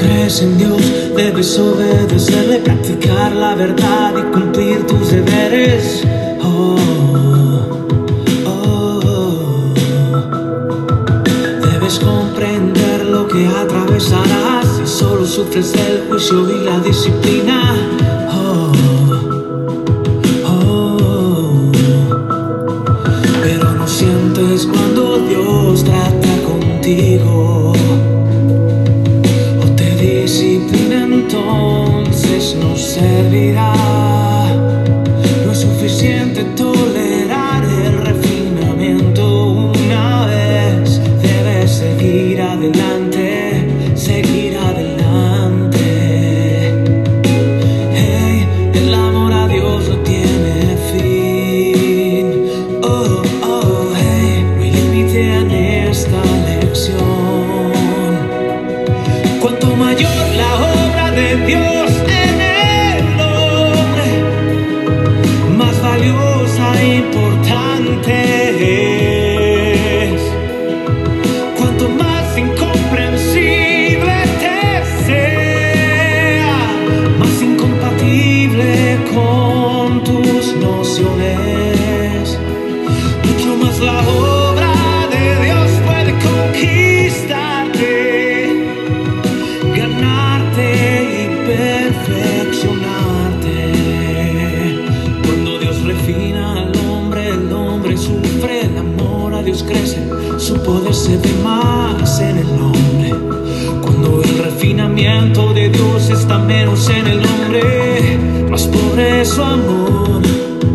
crees en Dios, debes obedecerle, practicar la verdad y cumplir tus deberes. Oh, oh, oh. Debes comprender lo que atravesarás si solo sufres el juicio y la disciplina. perfeccionarte. Cuando Dios refina al hombre, el hombre sufre, el amor a Dios crece, su poder se ve más en el hombre. Cuando el refinamiento de Dios está menos en el hombre, más pobre su amor,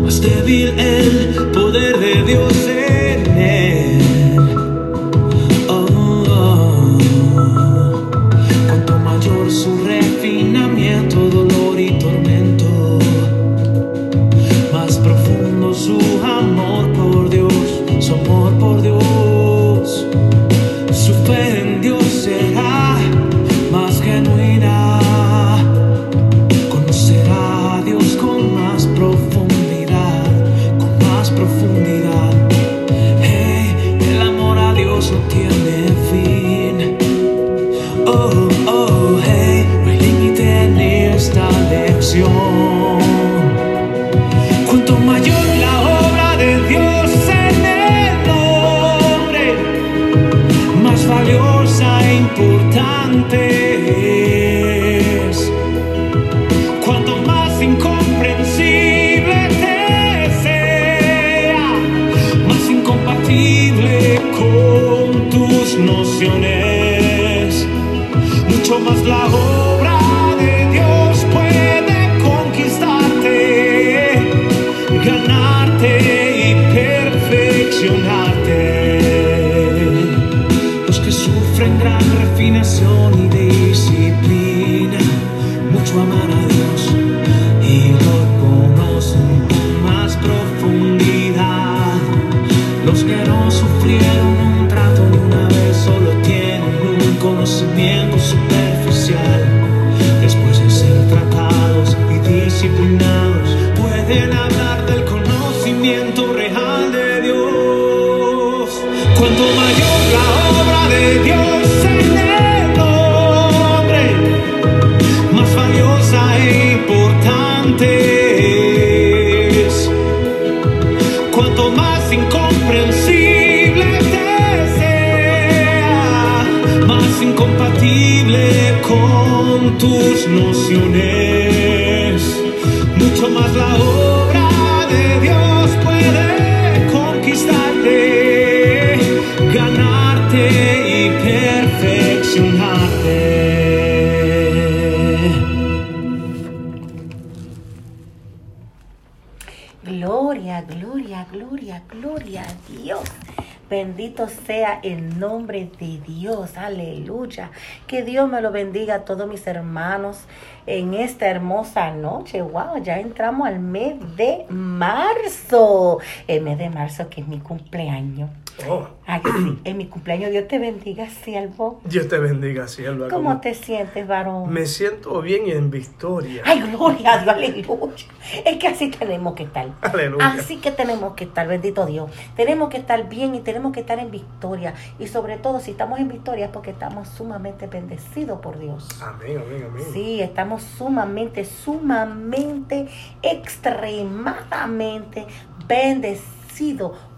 más débil el poder de Dios. te amarás. Que Dios me lo bendiga a todos mis hermanos en esta hermosa noche. Wow, ya entramos al mes de marzo. El mes de marzo que es mi cumpleaños. Oh. Ay, sí. En mi cumpleaños, Dios te bendiga, siervo. Dios te bendiga, sierva. ¿Cómo, te sientes, varón? Me siento bien y en victoria. Ay, gloria a Dios, aleluya. Es que así tenemos que estar. Aleluya. Así que tenemos que estar, bendito Dios. Tenemos que estar bien y tenemos que estar en victoria. Y sobre todo, si estamos en victoria es porque estamos sumamente bendecidos por Dios. Amén, amén, amén. Sí, estamos sumamente, sumamente, extremadamente bendecidos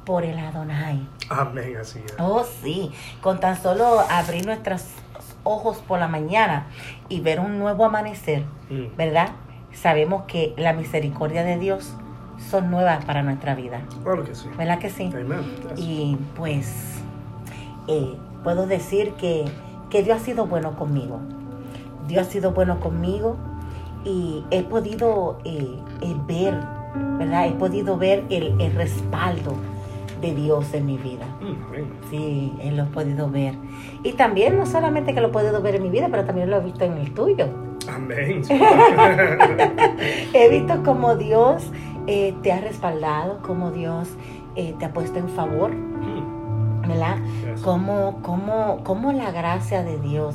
por el Adonai. Amén, así es. Oh, sí. Con tan solo abrir nuestros ojos por la mañana y ver un nuevo amanecer, Mm. ¿verdad? Sabemos que la misericordia de Dios son nuevas para nuestra vida. Claro que sí. ¿Verdad que sí? Y pues eh, puedo decir que, que Dios ha sido bueno conmigo. Dios ha sido bueno conmigo y he podido eh, eh, ver, ¿verdad? He podido ver el, el respaldo de Dios en mi vida. Sí, él lo he podido ver. Y también no solamente que lo he podido ver en mi vida, pero también lo he visto en el tuyo. Amén. He visto cómo Dios eh, te ha respaldado, cómo Dios eh, te ha puesto en favor, Mm, ¿verdad? yes. Cómo, cómo, cómo la gracia de Dios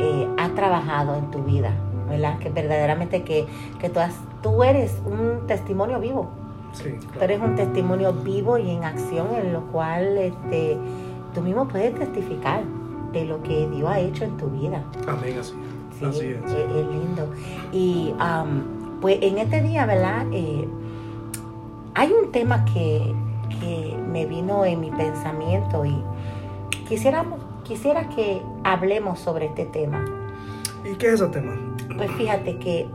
eh, ha trabajado en tu vida, ¿verdad? Que verdaderamente que, que tú, has- tú eres un testimonio vivo. Sí, Tú claro. eres un testimonio vivo y en acción en lo cual este, tú mismo puedes testificar de lo que Dios ha hecho en tu vida. Amén, así Sí, es. Así es, es. es lindo. Y pues en este día, ¿verdad? Eh, hay un tema que, que me vino en mi pensamiento y quisiéramos, quisiera que hablemos sobre este tema. ¿Y qué es ese tema? Pues fíjate que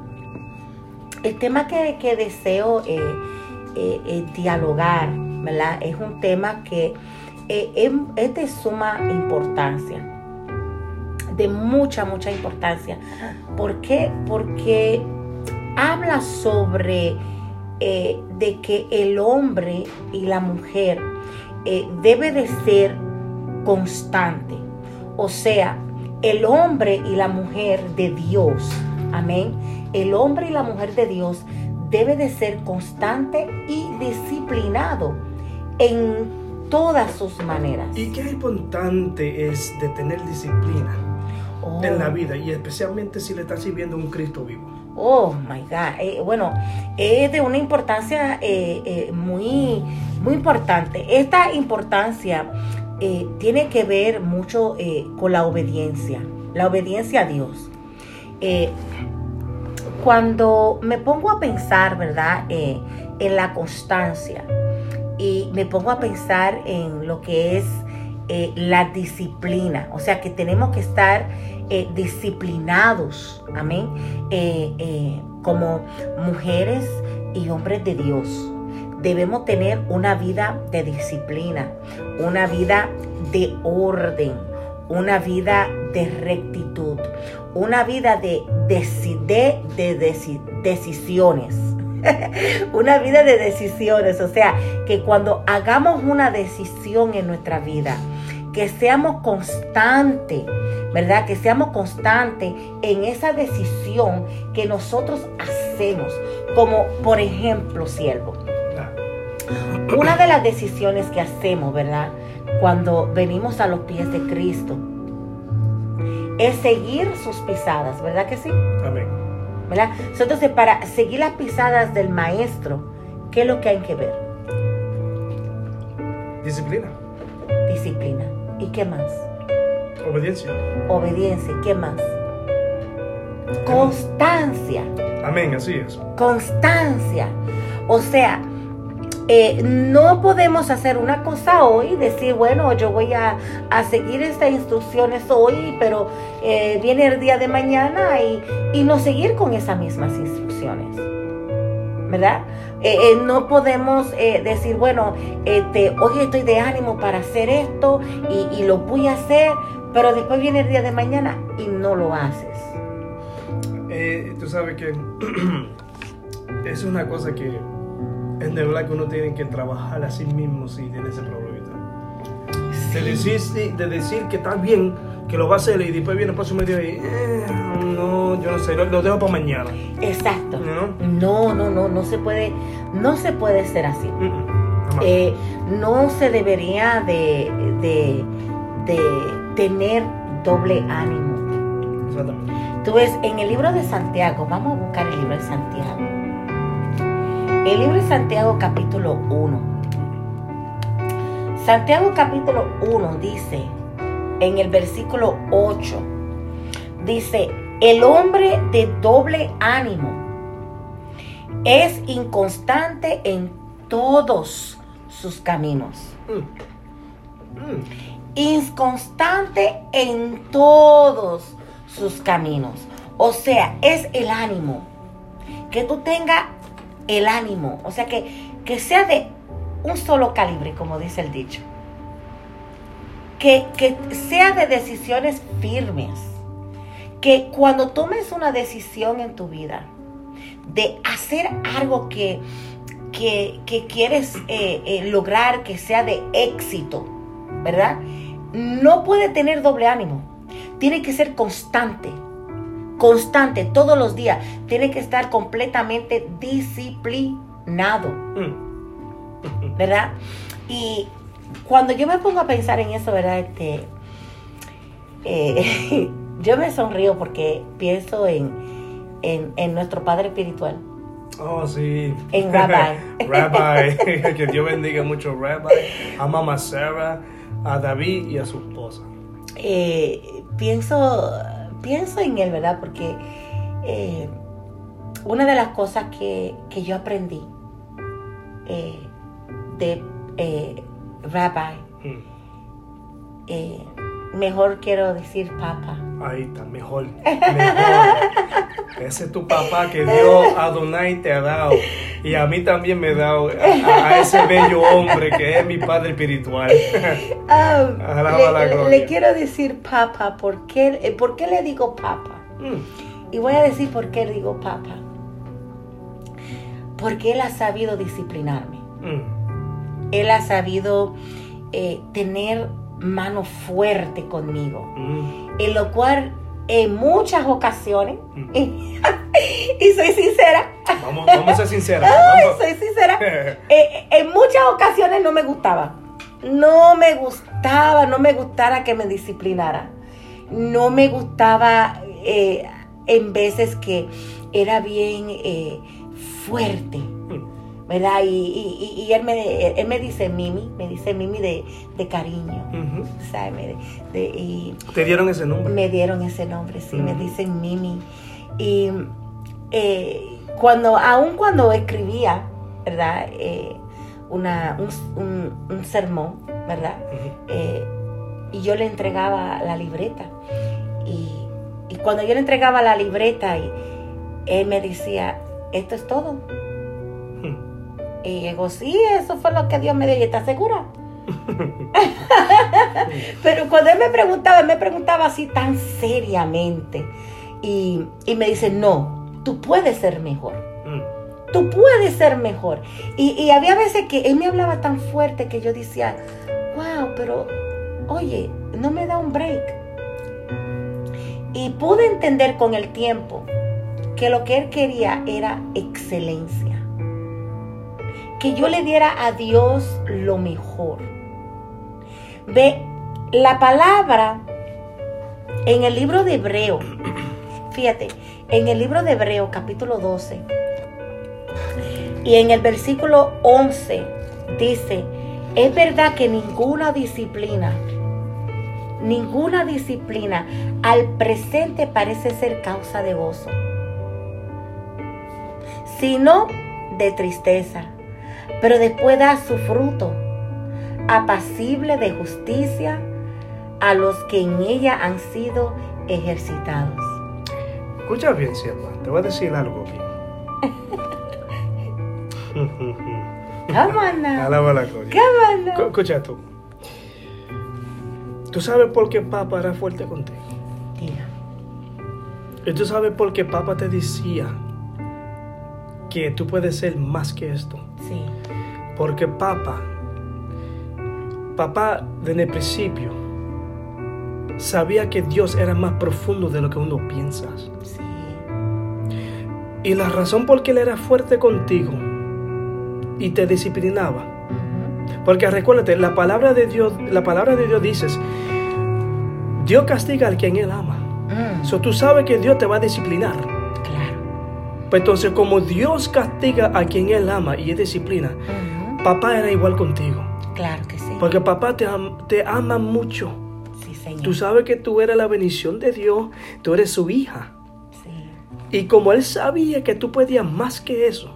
el tema que, que deseo eh, eh, eh, dialogar, ¿verdad? Es un tema que eh, es, es de suma importancia, de mucha, mucha importancia. ¿Por qué? Porque habla sobre de que el hombre y la mujer debe de ser constante. O sea, el hombre y la mujer de Dios, amén. El hombre y la mujer de Dios debe de ser constante y disciplinado en todas sus maneras. ¿Y qué importante es de tener disciplina Oh. en la vida? Y especialmente si le estás sirviendo a un Cristo vivo. Oh my God. Eh, bueno, es de una importancia eh, eh, muy, muy importante. Esta importancia tiene que ver mucho con la obediencia, la obediencia a Dios. Cuando me pongo a pensar, ¿verdad?, Eh, en la constancia y me pongo a pensar en lo que es eh, la disciplina, o sea que tenemos que estar eh, disciplinados, amén, como mujeres y hombres de Dios. Debemos tener una vida de disciplina, una vida de orden, una vida de rectitud, una vida de, deci- de, de deci- decisiones. una vida de decisiones, o sea, que cuando hagamos una decisión en nuestra vida, que seamos constantes, ¿verdad? Que seamos constantes en esa decisión que nosotros hacemos, como por ejemplo, siervo. Una de las decisiones que hacemos, ¿verdad? Cuando venimos a los pies de Cristo, es seguir sus pisadas, ¿verdad que sí? Amén. ¿Verdad? Entonces, para seguir las pisadas del maestro, ¿qué es lo que hay que ver? Disciplina. Disciplina. ¿Y qué más? Obediencia. Obediencia. ¿Y qué más? Constancia. Amén, así es. Constancia. O sea, eh, no podemos hacer una cosa hoy decir, bueno, yo voy a, a seguir estas instrucciones hoy, pero eh, viene el día de mañana y, y no seguir con esas mismas instrucciones. ¿Verdad? Eh, no podemos decir, bueno, este, hoy estoy de ánimo para hacer esto y, y lo voy a hacer, pero después viene el día de mañana y no lo haces. Tú sabes que es una cosa que es de verdad que uno tiene que trabajar a sí mismo si tiene ese problemita. De decir, sí, de decir que está bien, que lo va a hacer y después viene el próximo día y eh, no, yo no sé, lo, lo dejo para mañana. Exacto. ¿No? No, no, no, no se puede, no se puede ser así. Eh, no se debería de, de, de tener doble ánimo. Exactamente. Tú ves, en el libro de Santiago, vamos a buscar el libro de Santiago. El libro de Santiago capítulo 1. Santiago capítulo 1 dice, en el versículo 8, dice, el hombre de doble ánimo es inconstante en todos sus caminos. Inconstante en todos sus caminos. O sea, es el ánimo. Que tú tengas el ánimo. O sea, que, que sea de un solo calibre, como dice el dicho. Que, que sea de decisiones firmes. Que cuando tomes una decisión en tu vida de hacer algo que, que, que quieres eh, eh, lograr que sea de éxito, ¿verdad? No puede tener doble ánimo. Tiene que ser constante. Constante, todos los días. Tiene que estar completamente disciplinado. Mm. ¿verdad? Y cuando yo me pongo a pensar en eso, ¿verdad? Este, eh, yo me sonrío porque pienso en, en, en nuestro Padre Espiritual. Oh, sí. En Rabbi. Rabbi. que Dios bendiga mucho a Rabbi, a Mama Sarah, a David y a su esposa. Eh, pienso, pienso en él, ¿verdad? Porque eh, una de las cosas que, que yo aprendí eh, de eh, Rabbi, Mm. Mejor quiero decir Papa. Ahí está, mejor. mejor. Ese es tu papá que Dios Adonai te ha dado. Y a mí también me ha dado a, a ese bello hombre que es mi padre espiritual. La le, le quiero decir Papa. ¿por qué, eh, ¿Por qué le digo Papa? Mm. Y voy a decir por qué digo Papa. Porque él ha sabido disciplinarme. Mm. Él ha sabido eh, tener mano fuerte conmigo. Mm. En lo cual, en muchas ocasiones, Mm. y soy sincera, Vamos, vamos a ser ay, vamos. soy sincera, eh, en muchas ocasiones no me gustaba. No me gustaba, no me gustara que me disciplinara. No me gustaba eh, en veces que era bien eh, fuerte. ¿Verdad? Y, y- y- él, me, él me dice Mimi, me dice Mimi de, de cariño. ¿sabes? De- y Te dieron ese nombre. me dieron ese nombre, sí, me dicen Mimi. Y eh, cuando, aún cuando escribía, ¿verdad? Eh, una, un, un- un sermón, ¿verdad? Eh, y yo le entregaba la libreta. Y, y cuando yo le entregaba la libreta, y, él me decía, esto es todo. Y digo, sí, eso fue lo que Dios me dio. ¿Y estás segura? Pero cuando él me preguntaba, él me preguntaba así tan seriamente. Y, y me dice, no, tú puedes ser mejor. Mm. Tú puedes ser mejor. Y, y había veces que él me hablaba tan fuerte que yo decía, wow, pero oye, no me da un break. Y pude entender con el tiempo que lo que él quería era excelencia. Que yo le diera a Dios lo mejor. Ve, la palabra en el libro de Hebreo, fíjate, en el libro de Hebreo capítulo 12 y en el versículo 11 dice, es verdad que ninguna disciplina, ninguna disciplina al presente parece ser causa de gozo, sino de tristeza, pero después da su fruto, apacible de justicia a los que en ella han sido ejercitados. Escucha bien, sierva. Te voy a decir algo bien. Alaba la gloria. Escucha tú. ¿Tú sabes por qué papá era fuerte contigo? Diga. Y tú sabes por qué papá te decía que tú puedes ser más que esto. Porque papá, papá desde el principio sabía que Dios era más profundo de lo que uno piensa. sí. Y la razón por qué él era fuerte contigo y te disciplinaba. Porque recuérdate, la palabra de Dios, la palabra de Dios dice, Dios castiga al quien él ama. Mm, So, tú sabes que Dios te va a disciplinar. claro. Pues entonces, como Dios castiga a quien él ama y es disciplina, Ujú, papá era igual contigo. Claro que sí. Porque papá te, am- te ama mucho. Sí, señor. Tú sabes que tú eres la bendición de Dios, tú eres su hija. Sí. Y como él sabía que tú podías más que eso,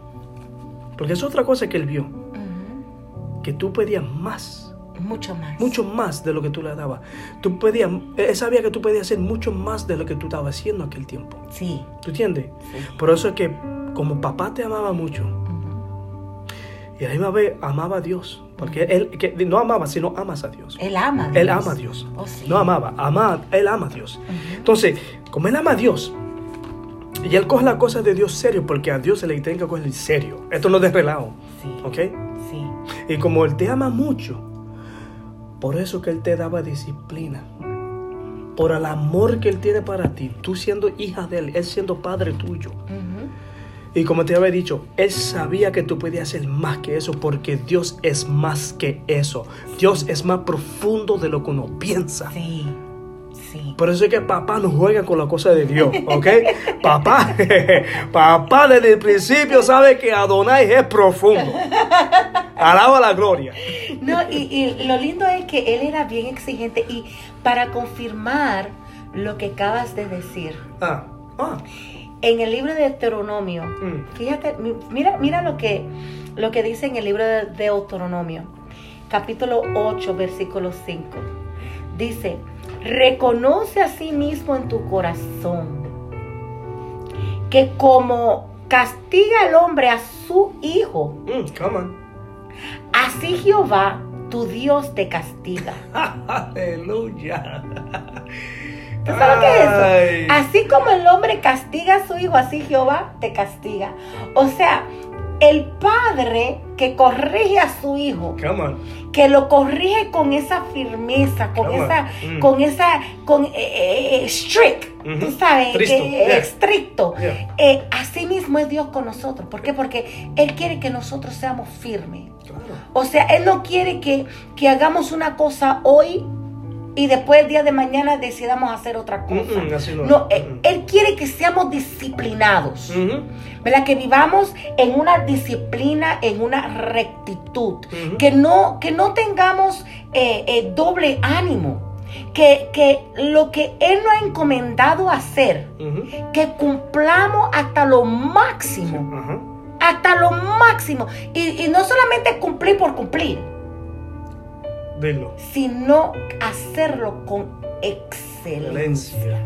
porque es otra cosa que él vio, que tú podías más, Mucho más. mucho más de lo que tú le dabas. Tú él sabía que tú podías hacer mucho más de lo que tú estabas haciendo aquel tiempo. Sí. ¿Tú entiendes? sí. Por eso es que como papá te amaba mucho. Y a la misma vez amaba a Dios, porque él que no amaba, sino amas a Dios. Él ama a Dios. Él ama a Dios. Oh, sí. No amaba, ama, él ama a Dios. Entonces, como él ama a Dios, y él coge las cosas de Dios serio, porque a Dios se le tiene que coger en serio. Esto no es de relajo, Sí. ¿ok? Sí. Y como él te ama mucho, por eso que él te daba disciplina. Por el amor que él tiene para ti, tú siendo hija de él, él siendo padre tuyo. Y como te había dicho, él sabía que tú podías hacer más que eso, porque Dios es más que eso. Dios es más profundo de lo que uno piensa. Sí. Sí. Por eso es que papá no juega con la cosa de Dios, ¿ok? papá, papá desde el principio sabe que Adonai es profundo. Alaba la gloria. No, y, y lo lindo es que él era bien exigente y para confirmar lo que acabas de decir, Ah, ah, en el libro de Deuteronomio, Mm. fíjate, mi- mira, mira lo que, lo que dice en el libro de Deuteronomio, capítulo 8, versículo 5. Dice, reconoce a sí mismo en tu corazón que como castiga el hombre a su hijo, mm, come on. así Jehová, tu Dios, te castiga. Aleluya. ¿Tú sabes lo que es Ay. eso? Así como el hombre castiga a su hijo, así Jehová te castiga. O sea, el padre que corrige a su hijo, que lo corrige con esa firmeza, con Come esa, Mm. con esa, con eh, eh, eh, strict, tú sabes, yeah. estricto. Yeah. Eh, así mismo es Dios con nosotros. ¿Por qué? Porque Él quiere que nosotros seamos firmes. Claro. O sea, Él no quiere que, que hagamos una cosa hoy y después el día de mañana decidamos hacer otra cosa. Mm, mm, así no. No, eh, Mm. Él quiere que seamos disciplinados. ¿Verdad? Que vivamos en una disciplina, en una rectitud. Que, no, que no tengamos eh, eh, doble ánimo. Que, que lo que Él nos ha encomendado hacer, que cumplamos hasta lo máximo hasta lo máximo. Y, y no solamente cumplir por cumplir, Dilo. sino hacerlo con excelencia. Excelencia.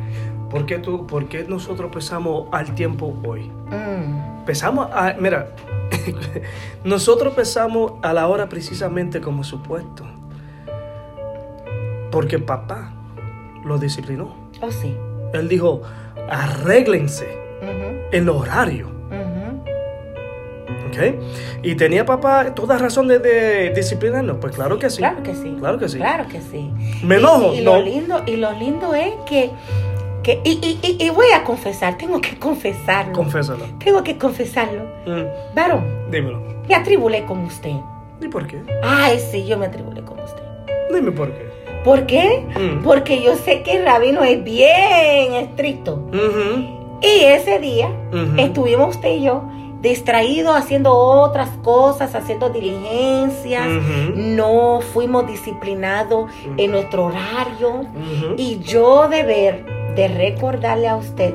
¿Por qué, tú, ¿Por qué nosotros pesamos al tiempo hoy? Mm, Pesamos a, mira, nosotros pesamos a la hora precisamente como supuesto. Porque papá lo disciplinó. Oh, sí. Él dijo, arréglense el horario. Ujú. ¿Ok? Y tenía papá toda razón de, de disciplinarnos. Pues claro que sí. Claro que sí. Claro que sí. Claro que sí. Me enojo, Y, no. lo lindo, y lo lindo es que, que y, y- y- voy a confesar, tengo que confesarlo. Confésalo. tengo que confesarlo. Mm, Varón, dímelo. me atribulé con usted. ¿Y por qué? Ay, sí, yo me atribulé con usted. Dime por qué. ¿Por qué? Mm. Porque yo sé que el rabino es bien estricto. Y ese día estuvimos usted y yo distraídos haciendo otras cosas, haciendo diligencias. No fuimos disciplinados en nuestro horario. Y yo deber de recordarle a usted,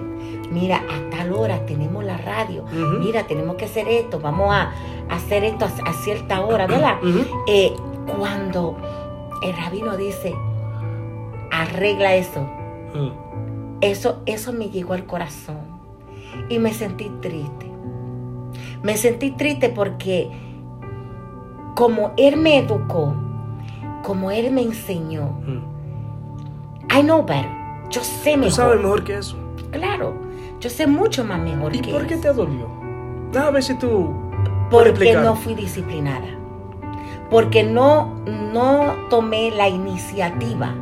mira, a tal hora tenemos la radio. Mira, tenemos que hacer esto. Vamos a hacer esto a, a cierta hora, ¿verdad? Eh, cuando el rabino dice, arregla eso. Mm. Eso, eso me llegó al corazón y me sentí triste. Me sentí triste porque como Él me educó, como Él me enseñó, Mm. I know better. Yo sé Tú mejor. sabes mejor que eso. Claro, yo sé mucho más mejor ¿Y que por qué te dolió? Déjame ver si tú Porque no fui disciplinada. Porque no, no tomé la iniciativa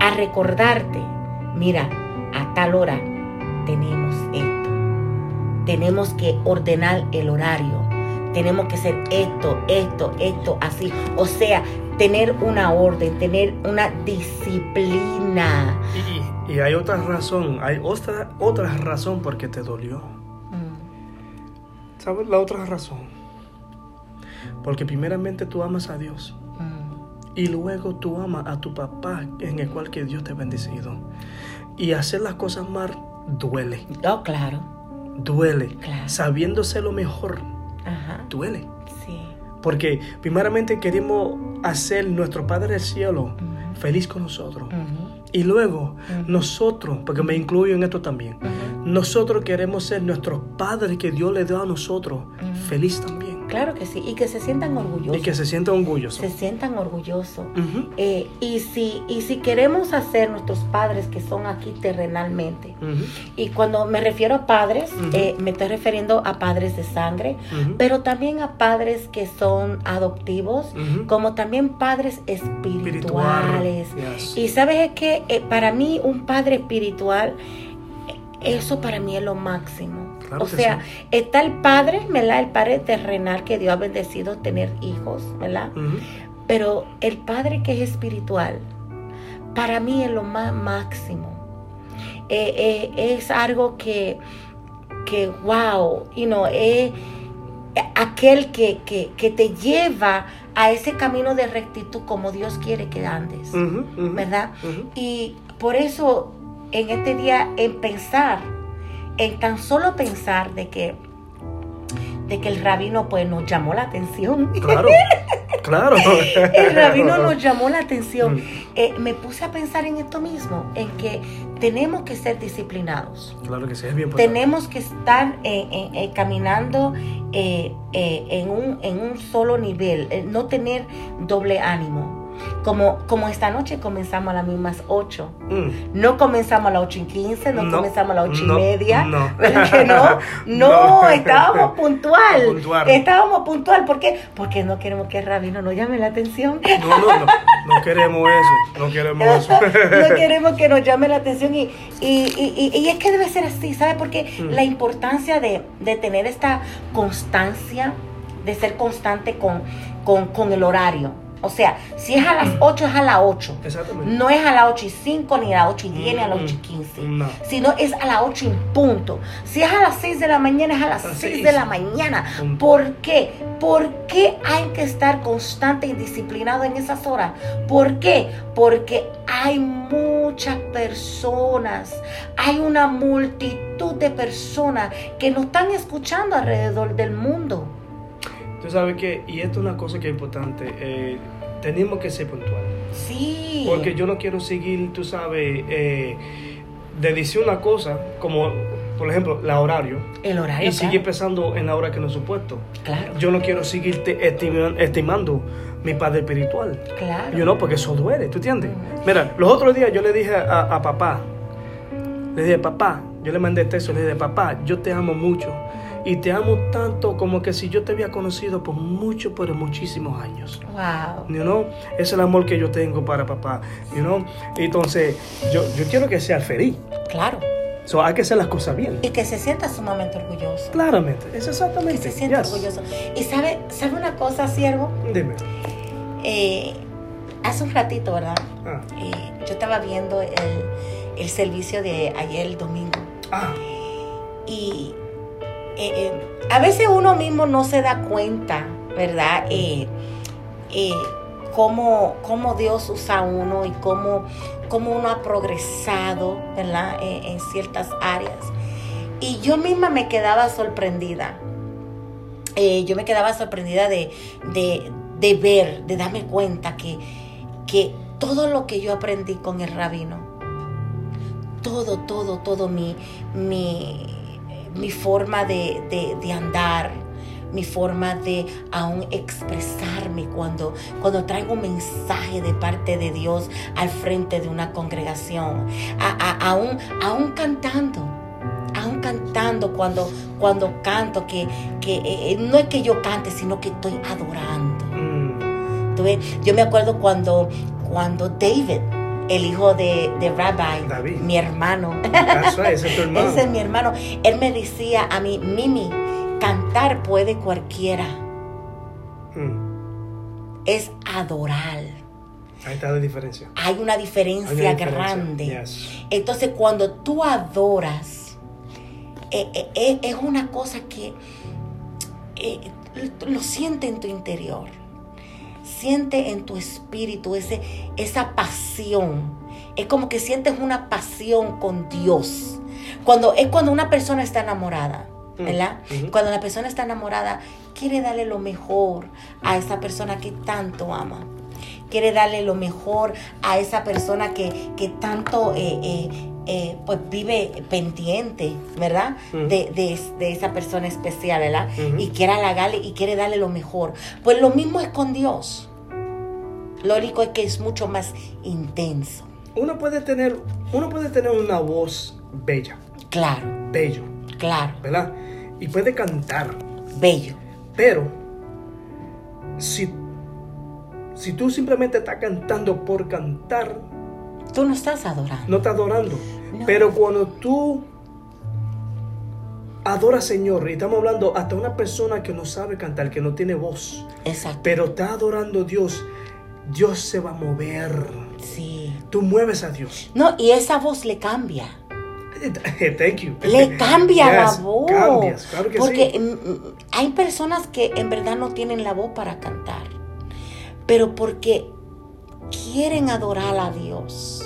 a recordarte, mira, a tal hora tenemos esto. Tenemos que ordenar el horario. tenemos que ser esto, esto, esto, así. O sea, tener una orden, tener una disciplina. Y, y hay otra razón, hay otra, otra razón por qué te dolió. Mm, ¿Sabes la otra razón? Porque primeramente tú amas a Dios mm, y luego tú amas a tu papá en el cual que Dios te ha bendecido. Y hacer las cosas mal duele, Oh, claro. Duele. Claro. Sabiéndose lo mejor, Ajá. duele. Sí. Porque primeramente queremos hacer nuestro Padre del Cielo feliz con nosotros. Y luego nosotros, porque me incluyo en esto también, nosotros queremos ser nuestros padres que Dios le dio a nosotros feliz también. Claro que sí. Y que se sientan orgullosos. Y que se sienta orgulloso. se sientan orgullosos. Eh, y, si, y si queremos hacer nuestros padres que son aquí terrenalmente, y cuando me refiero a padres, eh, me estoy refiriendo a padres de sangre, pero también a padres que son adoptivos, como también padres espirituales. Yes. Y sabes que para mí un padre espiritual, eh, eso para mí es lo máximo. Claro o sea, sí. está el padre, ¿verdad? El padre terrenal que Dios ha bendecido tener hijos, ¿verdad? Pero el Padre que es espiritual, para mí es lo más máximo. Eh, eh, es algo que, que wow, you know, es aquel que, que, que te lleva a ese camino de rectitud como Dios quiere que andes, ¿verdad? Y por eso en este día, en pensar, en tan solo pensar de que, de que el rabino pues nos llamó la atención. Claro, claro. El rabino nos llamó la atención. Mm. Eh, me puse a pensar en esto mismo, en que tenemos que ser disciplinados. Claro que sí, es bien importante. Tenemos que estar eh, eh, eh, caminando en, un, en un solo nivel, no tener doble ánimo. Como, como esta noche comenzamos a las mismas 8. Mm. No comenzamos a las 8 y 15, no, No, comenzamos a las 8 no, y media. no. ¿Verdad que no? No, No. estábamos puntual. Puntual. Estábamos puntual. ¿Por qué? Porque no queremos que el rabino nos llame la atención. No, no, no, no queremos eso, no queremos eso. no queremos que nos llame la atención y, y, y- y- y es que debe ser así, ¿sabe? Porque Mm. la importancia de, de tener esta constancia, de ser constante con, con, con el horario. O sea, si es a las 8, es a las 8. Exactamente. No es a las 8 y 5, ni a las 8 y 10, ni a las Mm, 8 y 15. no. Sino es a las 8 en punto. Si es a las 6 de la mañana, es a las A las 6 seis. de la mañana. Punto. ¿Por qué? ¿Por qué hay que estar constante y disciplinado en esas horas? ¿Por qué? Porque hay muchas personas, hay una multitud de personas que nos están escuchando alrededor del mundo. Tú sabes que, y esto es una cosa que es importante, eh, tenemos que ser puntuales. Sí. Porque yo no quiero seguir, tú sabes, eh, de decir una cosa, como por ejemplo, la horario, el horario. y seguir pensando en la hora que no es supuesto. Claro. Yo no quiero seguir te- estima- estimando mi padre espiritual. Claro. You know, porque eso duele, ¿tú entiendes? Mira, los otros días yo le dije a, a papá, le dije, papá, yo le mandé texto, le dije, papá, yo te amo mucho. Y te amo tanto como que si yo te había conocido por mucho, por muchísimos años. Wow. You know, es el amor que yo tengo para papá. You know, entonces yo, yo quiero que sea feliz. Claro. So, hay que hacer las cosas bien. Y que se sienta sumamente orgulloso. Claramente, es Que exactamente. se sienta Yes. orgulloso. Y sabe, sabe una cosa, siervo. Dime. Eh, hace un ratito, ¿verdad? Ah, Eh, yo estaba viendo el, el servicio de ayer, el domingo. ah, Y eh, eh, a veces uno mismo no se da cuenta, ¿verdad? Eh, cómo, cómo Dios usa a uno y cómo, cómo uno ha progresado, ¿verdad? En ciertas áreas. Y yo misma me quedaba sorprendida. Yo me quedaba sorprendida de, de, de ver, de darme cuenta que, que todo lo que yo aprendí con el rabino, todo, todo, todo mi, mi, mi forma de, de- de andar, mi forma de aún expresarme cuando, cuando traigo un mensaje de parte de Dios al frente de una congregación, A- a- aún, aún cantando. Aún cantando cuando, cuando canto, que, que eh, no es que yo cante, sino que estoy adorando. mm, ves, Yo me acuerdo cuando, cuando David, el hijo de, de Rabbi, David. mi hermano, ese es tu hermano. ese es mi hermano, él me decía a mí, Mimi, cantar puede cualquiera, Mm. es adorar. Ahí está la diferencia. Hay una diferencia, Hay una diferencia. grande. Yes. Entonces, cuando tú adoras, eh, eh, eh, es una cosa que lo siente en tu interior. Siente en tu espíritu ese, esa pasión. Es como que sientes una pasión con Dios. Cuando, es cuando una persona está enamorada, Mm, ¿verdad? Cuando la persona está enamorada, quiere darle lo mejor a esa persona que tanto ama quiere darle lo mejor a esa persona que, que tanto eh, eh, eh, pues vive pendiente, ¿verdad? Ujú. de, de- de esa persona especial, ¿verdad? Y quiere halagarle y quiere darle lo mejor. Pues lo mismo es con Dios. Lo único es que es mucho más intenso. Uno puede tener, uno puede tener una voz bella, Claro, bello, claro, ¿verdad? Y puede cantar, bello. pero si, si tú simplemente estás cantando por cantar, Tú no estás adorando. no estás adorando. No. Pero cuando tú adoras Señor, y estamos hablando hasta una persona que no sabe cantar, que no tiene voz, Exacto. pero está adorando a Dios, Dios se va a mover. Sí. Tú mueves a Dios. No, y esa voz le cambia. Thank you. Le cambia Yes, la voz. Cambias, claro que porque sí. mm, mm, hay personas que en verdad no tienen la voz para cantar. Pero porque quieren adorar a Dios.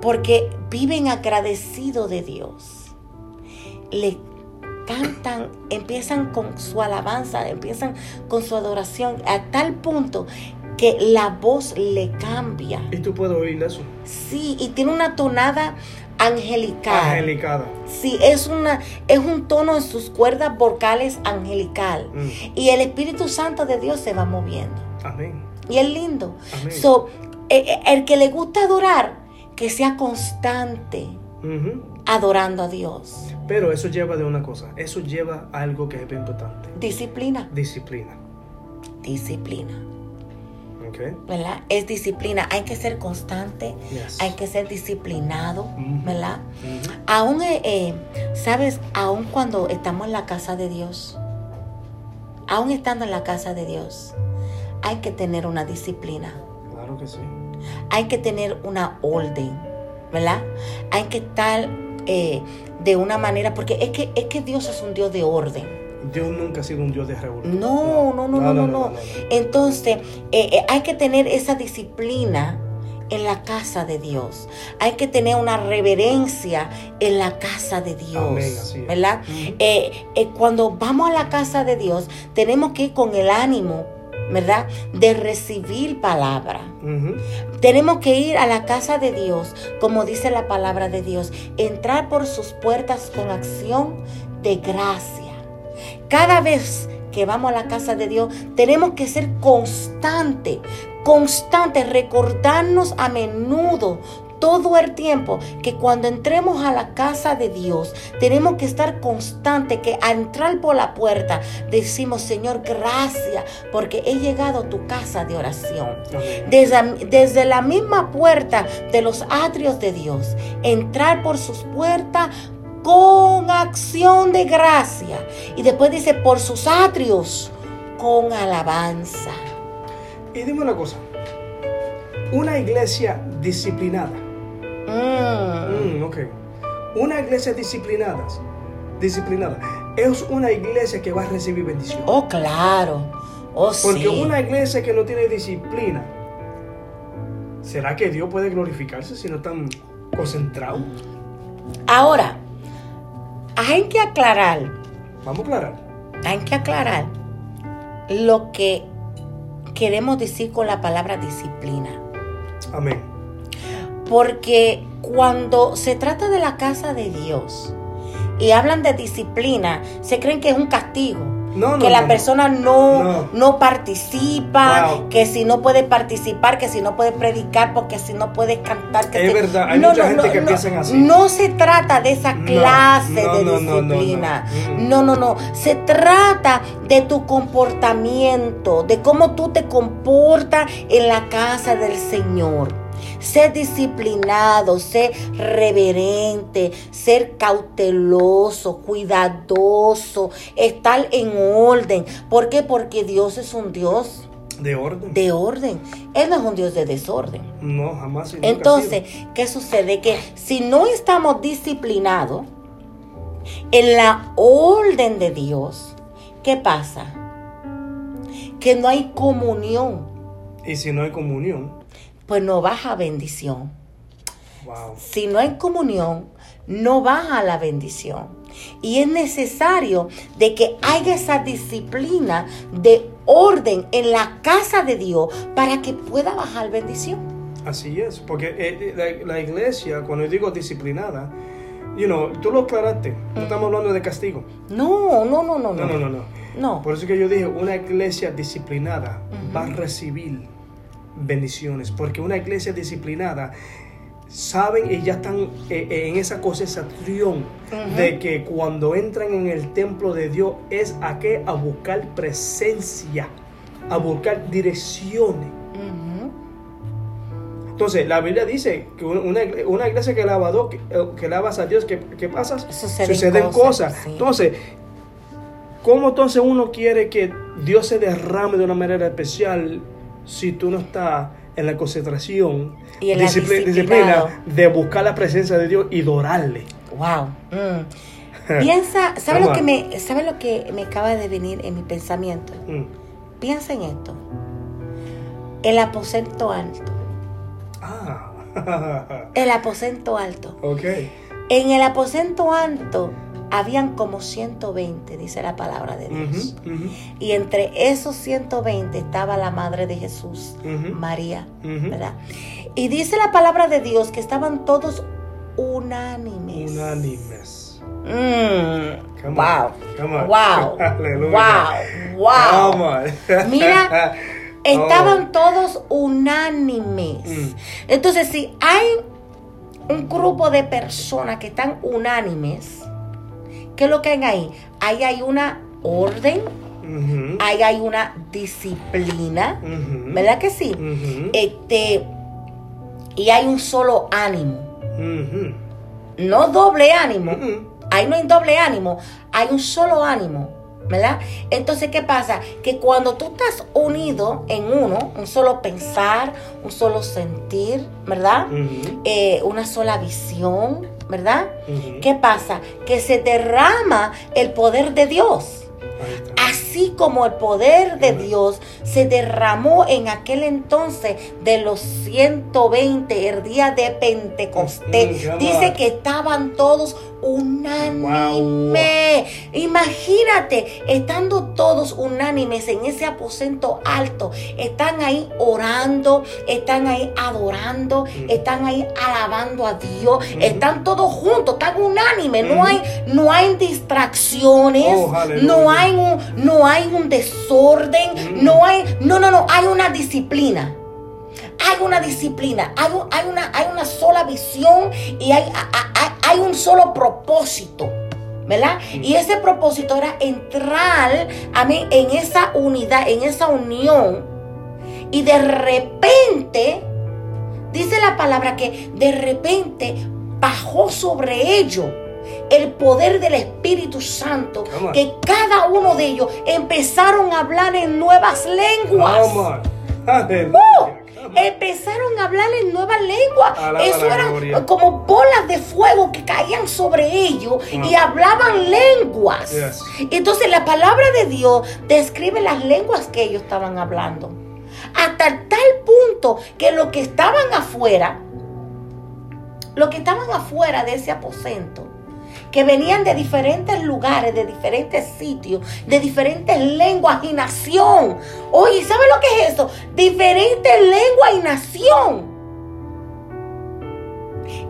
Porque viven agradecidos de Dios. Le cantan, empiezan con su alabanza, empiezan con su adoración a tal punto que la voz le cambia. Y tú puedes oír eso. Sí, y tiene una tonada angelical. Angelicada. Sí, es, una, es un tono en sus cuerdas vocales angelical. Mm. Y el Espíritu Santo de Dios se va moviendo. Amén. Y es lindo. Amén. So, eh, eh, el que le gusta adorar, que sea constante adorando a Dios. Pero eso lleva de una cosa. Eso lleva a algo que es importante. Disciplina, Disciplina. disciplina. ¿Verdad? Es disciplina. Hay que ser constante, Yes. hay que ser disciplinado, Ujú. ¿verdad? Ujú. Aún, eh, eh, ¿sabes? Aún cuando estamos en la casa de Dios, aún estando en la casa de Dios, hay que tener una disciplina, Claro que sí. hay que tener una orden, ¿verdad? Hay que estar eh, de una manera, porque es que, es que Dios es un Dios de orden. Dios nunca ha sido un Dios de revolución. No, no, no, no, no, no. Entonces, eh, eh, hay que tener esa disciplina en la casa de Dios. Hay que tener una reverencia en la casa de Dios. Amén, así es. ¿Verdad? Ujú. Eh, cuando vamos a la casa de Dios, tenemos que ir con el ánimo, ¿verdad? De recibir palabra. Tenemos que ir a la casa de Dios, como dice la palabra de Dios, entrar por sus puertas con acción de gracia. Cada vez que vamos a la casa de Dios, tenemos que ser constante, constante, recordarnos a menudo todo el tiempo que cuando entremos a la casa de Dios tenemos que estar constante que al entrar por la puerta decimos Señor gracias porque he llegado a tu casa de oración desde, desde la misma puerta de los atrios de Dios, entrar por sus puertas con acción de gracia. Y después dice, por sus atrios, con alabanza. Y dime una cosa. Una iglesia disciplinada. Mm, Mm, ok. Una iglesia disciplinada. Disciplinada. Es una iglesia que va a recibir bendición. Oh, claro. Oh, Porque sí. una iglesia que no tiene disciplina, ¿será que Dios puede glorificarse si no están concentrados? Ahora, hay que aclarar, Vamos a aclarar. hay que aclarar lo que queremos decir con la palabra disciplina. Amén. Porque cuando se trata de la casa de Dios y hablan de disciplina, se creen que es un castigo. No, no, que la no. persona no, participa, Wow. que si no puede participar, que si no puede predicar, porque si no puede cantar. Que Es si- verdad, hay mucha gente que piensan así. No se trata de esa clase de disciplina. no. Mm. No, no, no. Se trata de tu comportamiento, de cómo tú te comportas en la casa del Señor. Ser disciplinado, ser reverente, ser cauteloso, cuidadoso, estar en orden. ¿Por qué? Porque Dios es un Dios De orden. de orden. Él no es un Dios de desorden. No, jamás. Entonces. ¿qué sucede? Que si no estamos disciplinados en la orden de Dios, ¿qué pasa? Que no hay comunión, Y si no hay comunión, pues no baja bendición. wow. Si no hay comunión, no baja la bendición. Y es necesario de que haya esa disciplina de orden en la casa de Dios para que pueda bajar bendición. Así es, porque eh, eh, la, la iglesia, cuando yo digo disciplinada, you know, tú lo aclaraste, no estamos hablando de castigo. No, no, no, no, No, no, no, no. No. Por eso que yo dije, una iglesia disciplinada va a recibir bendiciones, porque una iglesia disciplinada saben y ya están eh, eh, en esa concentración Ujú. de que cuando entran en el templo de Dios es a qué? A buscar presencia, a buscar direcciones. Entonces, la Biblia dice que una, una igle- una iglesia que alaba a Dios, que, eh, que alabas a Dios, ¿qué, qué pasa? Suceden cosas. cosas, sí. Entonces, ¿cómo entonces uno quiere que Dios se derrame de una manera especial si tú no estás en la concentración, Y en la discipli- disciplinado. disciplina de buscar la presencia de Dios y adorarle? Wow. Mm. Piensa, ¿sabe lo que me, sabe lo que me acaba de venir en mi pensamiento? Mm. Piensa en esto. El aposento alto. Ah, El aposento alto. ok. En el aposento alto habían como 120, dice la palabra de Dios. Y entre esos 120 estaba la madre de Jesús. María. ¿verdad? Y dice la palabra de Dios que estaban todos unánimes. Unánimes. Mm, Come on, wow. come on. Wow. Aleluya. Wow. Wow. On. Mira, Estaban Oh. todos unánimes. Mm. Entonces, si hay un grupo de personas que están unánimes, ¿qué es lo que hay ahí? Ahí hay una orden, ahí hay una disciplina, ¿verdad que sí? Este, y hay un solo ánimo, no doble ánimo. Ahí no hay doble ánimo, hay un solo ánimo, ¿verdad? Entonces, ¿qué pasa? Que cuando tú estás unido en uno, un solo pensar, un solo sentir, ¿verdad? Eh, una sola visión, ¿verdad? ¿Qué pasa? Que se derrama el poder de Dios. Así como el poder de Dios se derramó en aquel entonces de los 120, el día de Pentecostés. Dice que estaban todos unánimes. Imagínate, estando todos unánimes en ese aposento alto, están ahí orando, están ahí adorando, Mm. están ahí alabando a Dios, Mm. están todos juntos, están unánimes, no hay, no hay distracciones, Oh, no hay un, no hay un desorden, Mm. no hay, no, no, no, hay una disciplina. Hay una disciplina, hay, un- hay una, hay una sola visión y hay, hay- hay- hay un solo propósito. ¿Verdad? Y ese propósito era entrar a mí en esa unidad, en esa unión. Y de repente, dice la palabra que de repente bajó sobre ellos el poder del Espíritu Santo, que cada uno de ellos empezaron a hablar en nuevas lenguas. ¡Uh! On. Empezaron a hablar en nuevas lenguas. Eso eran como bolas de fuego que caían sobre ellos y hablaban lenguas. Entonces la palabra de Dios describe las lenguas que ellos estaban hablando. Hasta tal punto que los que estaban afuera, los que estaban afuera de ese aposento, que venían de diferentes lugares, de diferentes sitios, de diferentes lenguas y nación. Oye, ¿sabe lo que es eso? Diferentes lenguas y nación.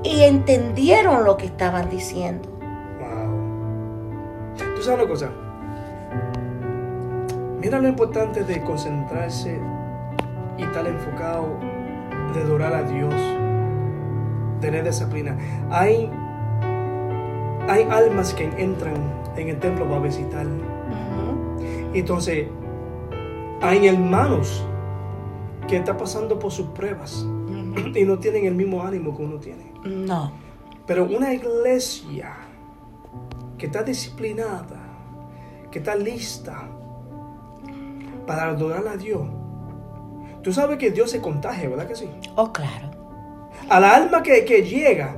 Y entendieron lo que estaban diciendo. Wow. ¿Tú sabes una cosa? Mira lo importante de concentrarse y estar enfocado, de adorar a Dios, tener disciplina. Hay, hay almas que entran en el templo para visitar. Entonces, hay hermanos que están pasando por sus pruebas. y no tienen el mismo ánimo que uno tiene. No. Pero una iglesia que está disciplinada, que está lista para adorar a Dios. Tú sabes que Dios se contagia, ¿verdad que sí? Oh, claro. A la alma que, que llega,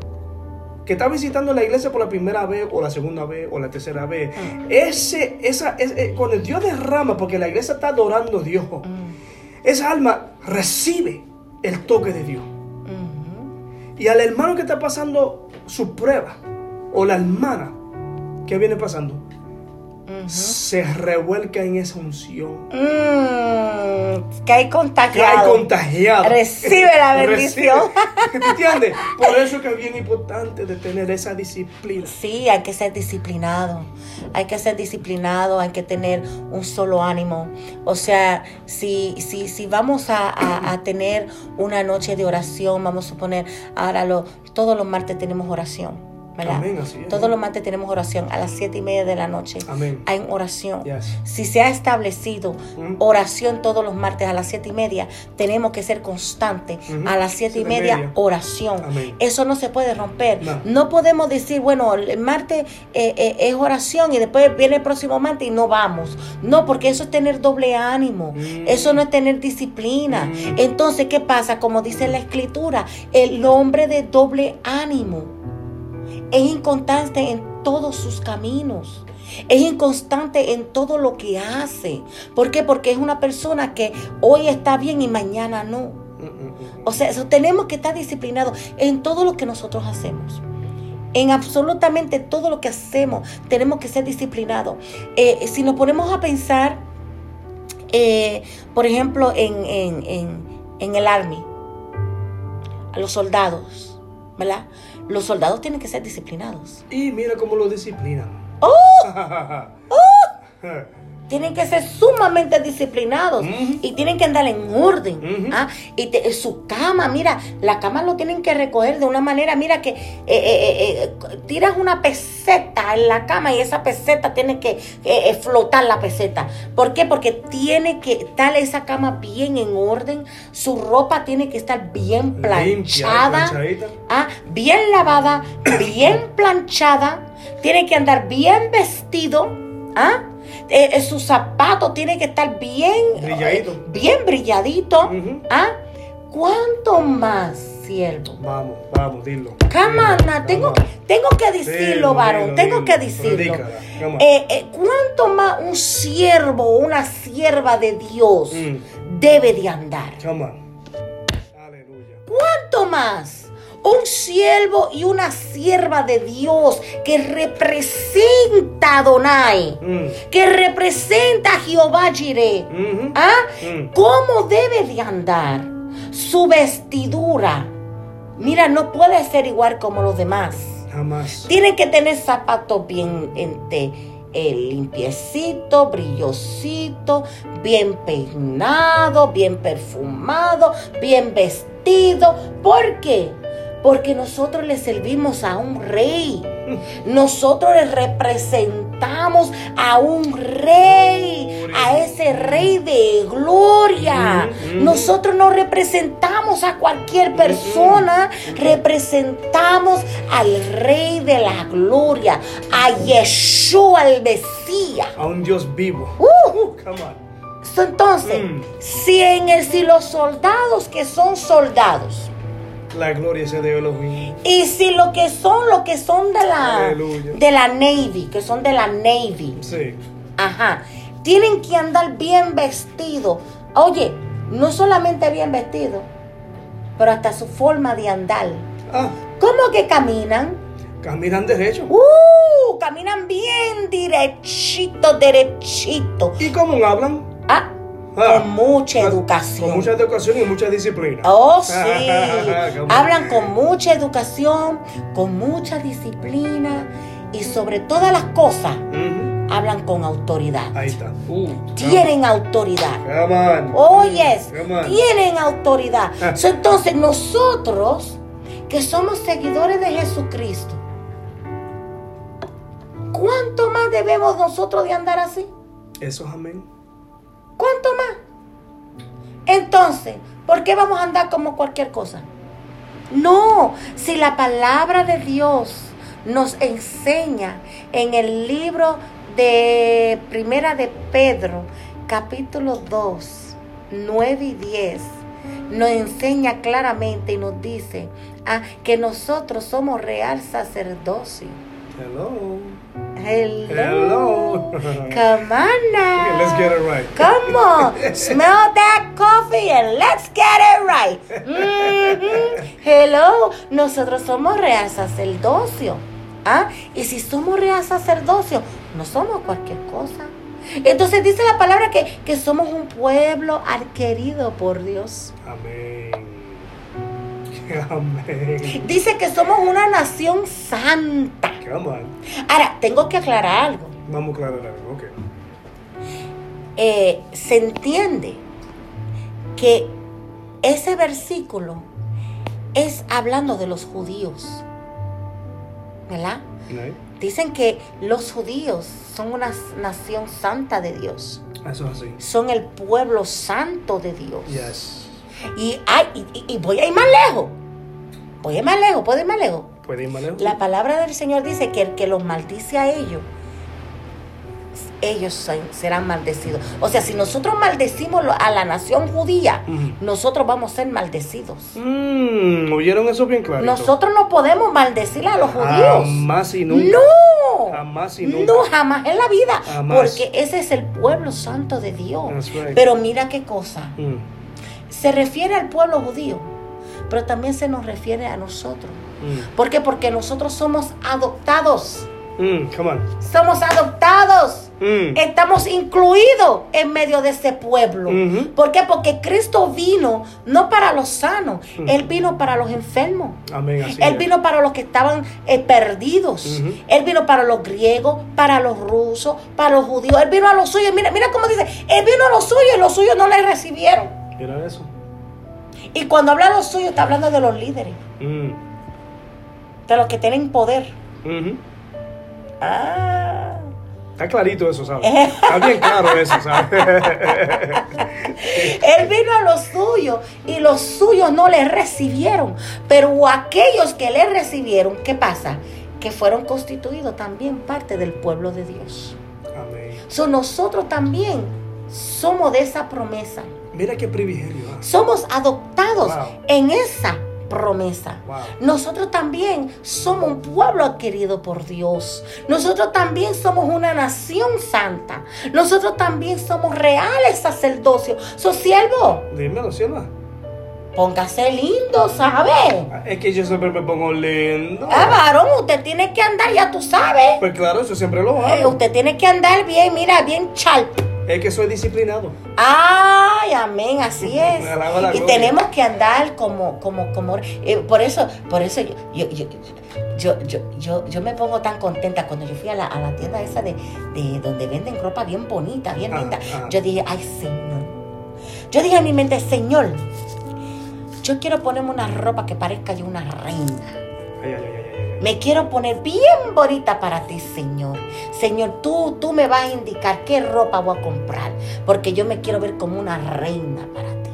que está visitando la iglesia por la primera vez, o la segunda vez, o la tercera vez, Mm. ese, esa, es, eh, cuando Dios derrama, porque la iglesia está adorando a Dios, Mm. esa alma recibe el toque de Dios. Ujú. Y al hermano que está pasando su prueba, o la hermana que viene pasando, Se revuelca en esa unción. Mm, que hay contagiado. contagiado. Recibe la bendición. Recibe. ¿Te entiendes? Por eso que es bien importante de tener esa disciplina. Sí, hay que ser disciplinado. Hay que ser disciplinado, hay que tener un solo ánimo. O sea, si, si, si vamos a, a- a tener una noche de oración, vamos a suponer, ahora lo, todos los martes tenemos oración. ¿Verdad? Amén, así es. Todos los martes tenemos oración a las siete y media de la noche. Amén. Hay oración. Yes. Si se ha establecido Mm. oración todos los martes a las siete y media, tenemos que ser constantes. Ujú. A las siete y Siete y media, media. oración. Amén. Eso no se puede romper. No. No podemos decir, bueno, el martes eh, eh, es oración y después viene el próximo martes y no vamos. No, porque eso es tener doble ánimo. Mm. Eso no es tener disciplina. Mm. Entonces, ¿qué pasa? Como dice la escritura, el hombre de doble ánimo es inconstante en todos sus caminos. Es inconstante en todo lo que hace. ¿Por qué? Porque es una persona que hoy está bien y mañana no. O sea, eso, tenemos que estar disciplinados en todo lo que nosotros hacemos. En absolutamente todo lo que hacemos tenemos que ser disciplinados. Eh, si nos ponemos a pensar, eh, por ejemplo, en, en- en- en el Army, a los soldados, ¿verdad? Los soldados tienen que ser disciplinados. Y mira cómo lo disciplinan. ¡Oh! Tienen que ser sumamente disciplinados y tienen que andar en orden. ¿ah? Y te- su cama, mira, la cama lo tienen que recoger de una manera, mira que eh, eh, eh, tiras una peseta en la cama y esa peseta tiene que flotar la peseta. ¿Por qué? Porque tiene que estar esa cama bien en orden, su ropa tiene que estar bien planchada. Ah, bien lavada, bien planchada, tiene que andar bien vestido, ¿ah? Eh, eh, su zapato tiene que estar bien Brilladito. eh, bien brilladito. ¿ah? ¿Cuánto más, siervo? Vamos, vamos, dilo. Camana, tengo, tengo que decirlo, varón, tengo que decirlo. Eh, eh, ¿Cuánto más un siervo o una sierva de Dios Mm. debe de andar? Come on. Aleluya. ¿Cuánto más? Un siervo y una sierva de Dios que representa a Donai, Mm. que representa a Jehová Jireh. Ujú. ¿Ah? Mm. ¿Cómo debe de andar? Su vestidura. Mira, no puede ser igual como los demás. Jamás. Tiene que tener zapatos bien este, eh, limpiecito, brillosito, bien peinado, bien perfumado, bien vestido. ¿Por qué? Porque nosotros le servimos a un rey. Nosotros le representamos a un rey, a ese rey de gloria. Nosotros no representamos a cualquier persona, representamos al rey de la gloria, a Yeshua el Mesías. A un Dios vivo. Uh, Come on. entonces, Mm. si en el si los soldados que son soldados La gloria sea de Elohim. y si lo que son lo que son de la Aleluya. de la Navy, que son de la Navy, Sí. Ajá. Tienen que andar bien vestidos. Oye, no solamente bien vestidos, pero hasta su forma de andar. Ah, ¿Cómo que caminan? caminan derecho. ¡Uh! Caminan bien derechito, derechito. ¿Y cómo hablan? Ah, Ah, con mucha educación. Con mucha educación y mucha disciplina. Oh, sí. Hablan con mucha educación, con mucha disciplina y sobre todas las cosas, hablan con autoridad. Ahí está. Uh, Tienen autoridad. Come Come on. tienen autoridad. So, entonces nosotros, que somos seguidores de Jesucristo, ¿cuánto más debemos nosotros de andar así? Eso es amén. ¿Cuánto más? Entonces, ¿por qué vamos a andar como cualquier cosa? No, si la palabra de Dios nos enseña en el libro de Primera de Pedro, capítulo 2, 9 y 10, nos enseña claramente y nos dice ah, que nosotros somos real sacerdocio. Hello. Hello. Hello. Come on now. Okay, let's get it right. Come on, smell that coffee and let's get it right. Mhm. Hello, nosotros somos real sacerdocio. ¿Ah? Y si somos real sacerdocio, no somos cualquier cosa. Entonces dice la palabra que, que somos un pueblo adquirido por Dios. Amén. Amén. Dice que somos una nación santa. Ahora, tengo que aclarar algo. Vamos a aclarar algo. Ok. eh, se entiende que ese versículo es hablando de los judíos. ¿Verdad? Dicen que los judíos son una nación santa de Dios. Eso es así. Son el pueblo santo de Dios. Yes. Y, hay, y, voy a ir más lejos. Voy a ir más lejos, puedo ir más lejos. ¿Puede ir más lejos? La palabra del Señor dice que el que los maldice a ellos, ellos se- serán maldecidos. O sea, si nosotros maldecimos a la nación judía, nosotros vamos a ser maldecidos. Mm, ¿Oyeron eso bien claro? Nosotros no podemos maldecir a los judíos. Jamás y nunca. No. Jamás y nunca. No, jamás en la vida. Jamás. Porque ese es el pueblo santo de Dios. Right. Pero mira qué cosa. Mm, Se refiere al pueblo judío, pero también se nos refiere a nosotros. mm, ¿Por qué? Porque nosotros somos adoptados. mm, come on. Somos adoptados. Mm, Estamos incluidos en medio de ese pueblo. Ujú. ¿Por qué? Porque Cristo vino no para los sanos. Él vino para los enfermos. Amén, así Él es. vino para los que estaban eh, perdidos. Ujú. Él vino para los griegos, para los rusos, para los judíos. Él vino a los suyos. Mira, mira cómo dice. Él vino a los suyos y los suyos no le recibieron. Mira eso. Y cuando habla de los suyos, está hablando de los líderes, Mm, de los que tienen poder. Ah. Está clarito eso, ¿sabes? Está bien claro eso, ¿sabes? Él vino a los suyos y los suyos no le recibieron. Pero aquellos que le recibieron, ¿qué pasa? Que fueron constituidos también parte del pueblo de Dios. Amén. So, nosotros también somos de esa promesa. Mira qué privilegio. ¿ah? Somos adoptados Wow. en esa promesa. Wow. Nosotros también somos un pueblo adquirido por Dios. Nosotros también somos una nación santa. Nosotros también somos reales sacerdocios. So, siervo, Dímelo, Silva. póngase lindo, ¿sabe? Es que yo siempre me pongo lindo. Ah, varón, usted tiene que andar, ya tú sabes. Pues claro, eso siempre lo Eh, hago. usted tiene que andar bien, mira, bien chal. Es que soy disciplinado. Ay, amén, así es. Y tenemos que andar como, como, como, eh, por eso, por eso yo, yo, yo, yo, yo, yo, yo me pongo tan contenta cuando yo fui a la, a la tienda esa de, de donde venden ropa bien bonita, bien Ajá, linda. ajá. Yo dije, ay, Señor. Yo dije en mi mente, Señor, yo quiero ponerme una ropa que parezca yo una reina. Ay, ay, ay. Me quiero poner bien bonita para ti, Señor. Señor, tú, tú me vas a indicar qué ropa voy a comprar, porque yo me quiero ver como una reina para ti.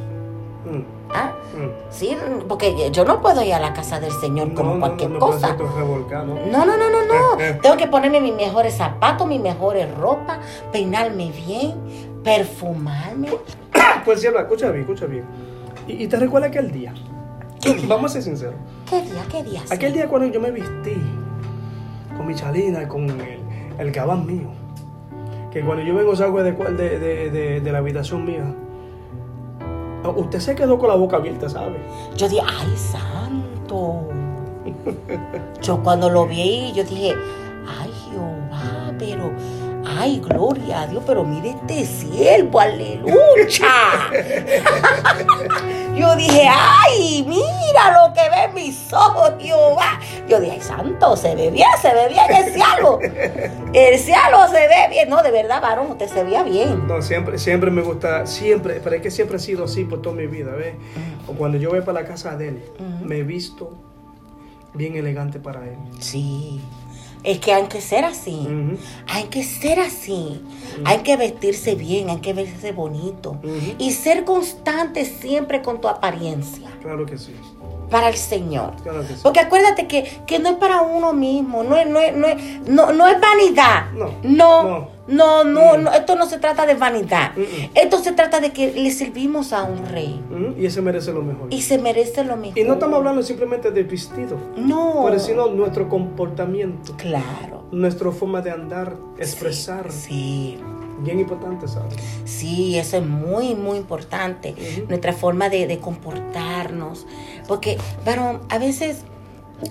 Mm, ¿Ah? mm. Sí, porque yo no puedo ir a la casa del Señor como No, no, cualquier no, no cosa. No, no, no, no, no. Tengo que ponerme mis mejores zapatos, mis mejores ropas, peinarme bien, perfumarme. Pues Silva, escucha bien, escucha bien. Y, y te recuerda aquel día. ¿Qué día? Vamos a ser sinceros. ¿Qué día? ¿Qué día? sí? Aquel día cuando yo me vestí con mi chalina, con el, el gabán mío, que cuando yo vengo salgo de, de, de, de, de la habitación mía, usted se quedó con la boca abierta, ¿sabe? Yo dije, ay, santo. Yo cuando lo vi, yo dije, ay, Jehová, pero, ay, gloria a Dios, pero mire este siervo, aleluya. yo dije, ay, mira lo que ven mis ojos, Jehová. Yo dije, ay, santo, se ve bien, se ve bien el cielo. El cielo se ve bien. No, de verdad, varón, usted se veía bien. No, siempre, siempre me gusta, siempre, pero es que siempre ha sido así por toda mi vida, ¿ves? O cuando yo voy para la casa de él, Ujú. me he visto bien elegante para él. Sí. Es que hay que ser así. Hay que ser así. Hay que vestirse bien, hay que verse bonito. Y ser constante siempre con tu apariencia. Claro que sí. Para el Señor. Claro que sí. Porque acuérdate que, que no es para uno mismo, no es, no es, no es, no, no es vanidad. No, no, no. no, no, Mm. esto no se trata de vanidad. Mm, mm. Esto se trata de que le servimos a un rey Ujú, Y ese merece lo mejor. y se merece lo mejor. Y no estamos hablando simplemente del vestido, No. pero sino nuestro comportamiento, Claro. nuestra forma de andar, expresar. Sí. Bien importante, ¿sabes? Sí, eso es muy, muy importante. Nuestra forma de, de comportarnos. Porque, varón, a veces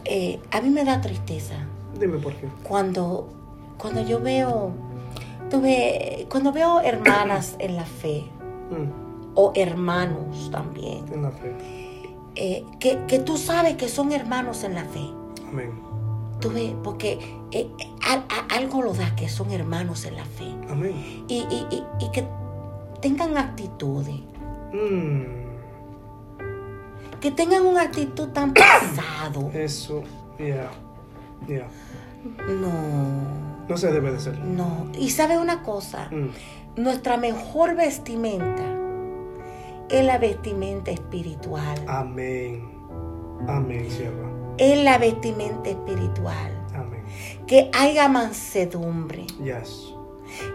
eh, a mí me da tristeza Dime por qué. cuando, cuando yo veo, tuve, cuando veo hermanas en la fe Mm, o hermanos también, en la fe. eh, que, que tú sabes que son hermanos en la fe. Amén. Tú ves, porque eh, a- algo lo da que son hermanos en la fe. Amén. Y, y- y- y que tengan actitudes. Mm, que tengan una actitud tan pesado. eso, ya. Ya. No, No se debe de ser. no. Y sabe una cosa, Mm, nuestra mejor vestimenta es la vestimenta espiritual. Amén. Amén, sierva. Es la vestimenta espiritual. Amén. Que haya mansedumbre, Yes.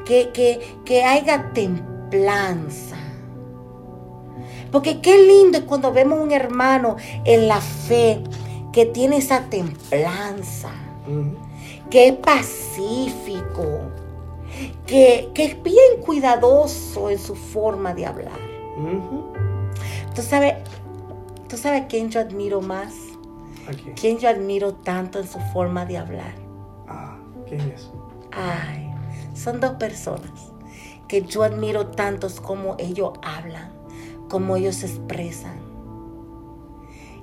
que, que, que haya templanza. Porque qué lindo es cuando vemos un hermano en la fe que tiene esa templanza. Ujú. que es pacífico, que, que es bien cuidadoso en su forma de hablar. ¿Tú sabes, ¿Tú sabes quién yo admiro más? Aquí. ¿Quién yo admiro tanto en su forma de hablar? Ah, ¿quién es? Ay, son dos personas que yo admiro tantos como ellos hablan, como ellos se expresan,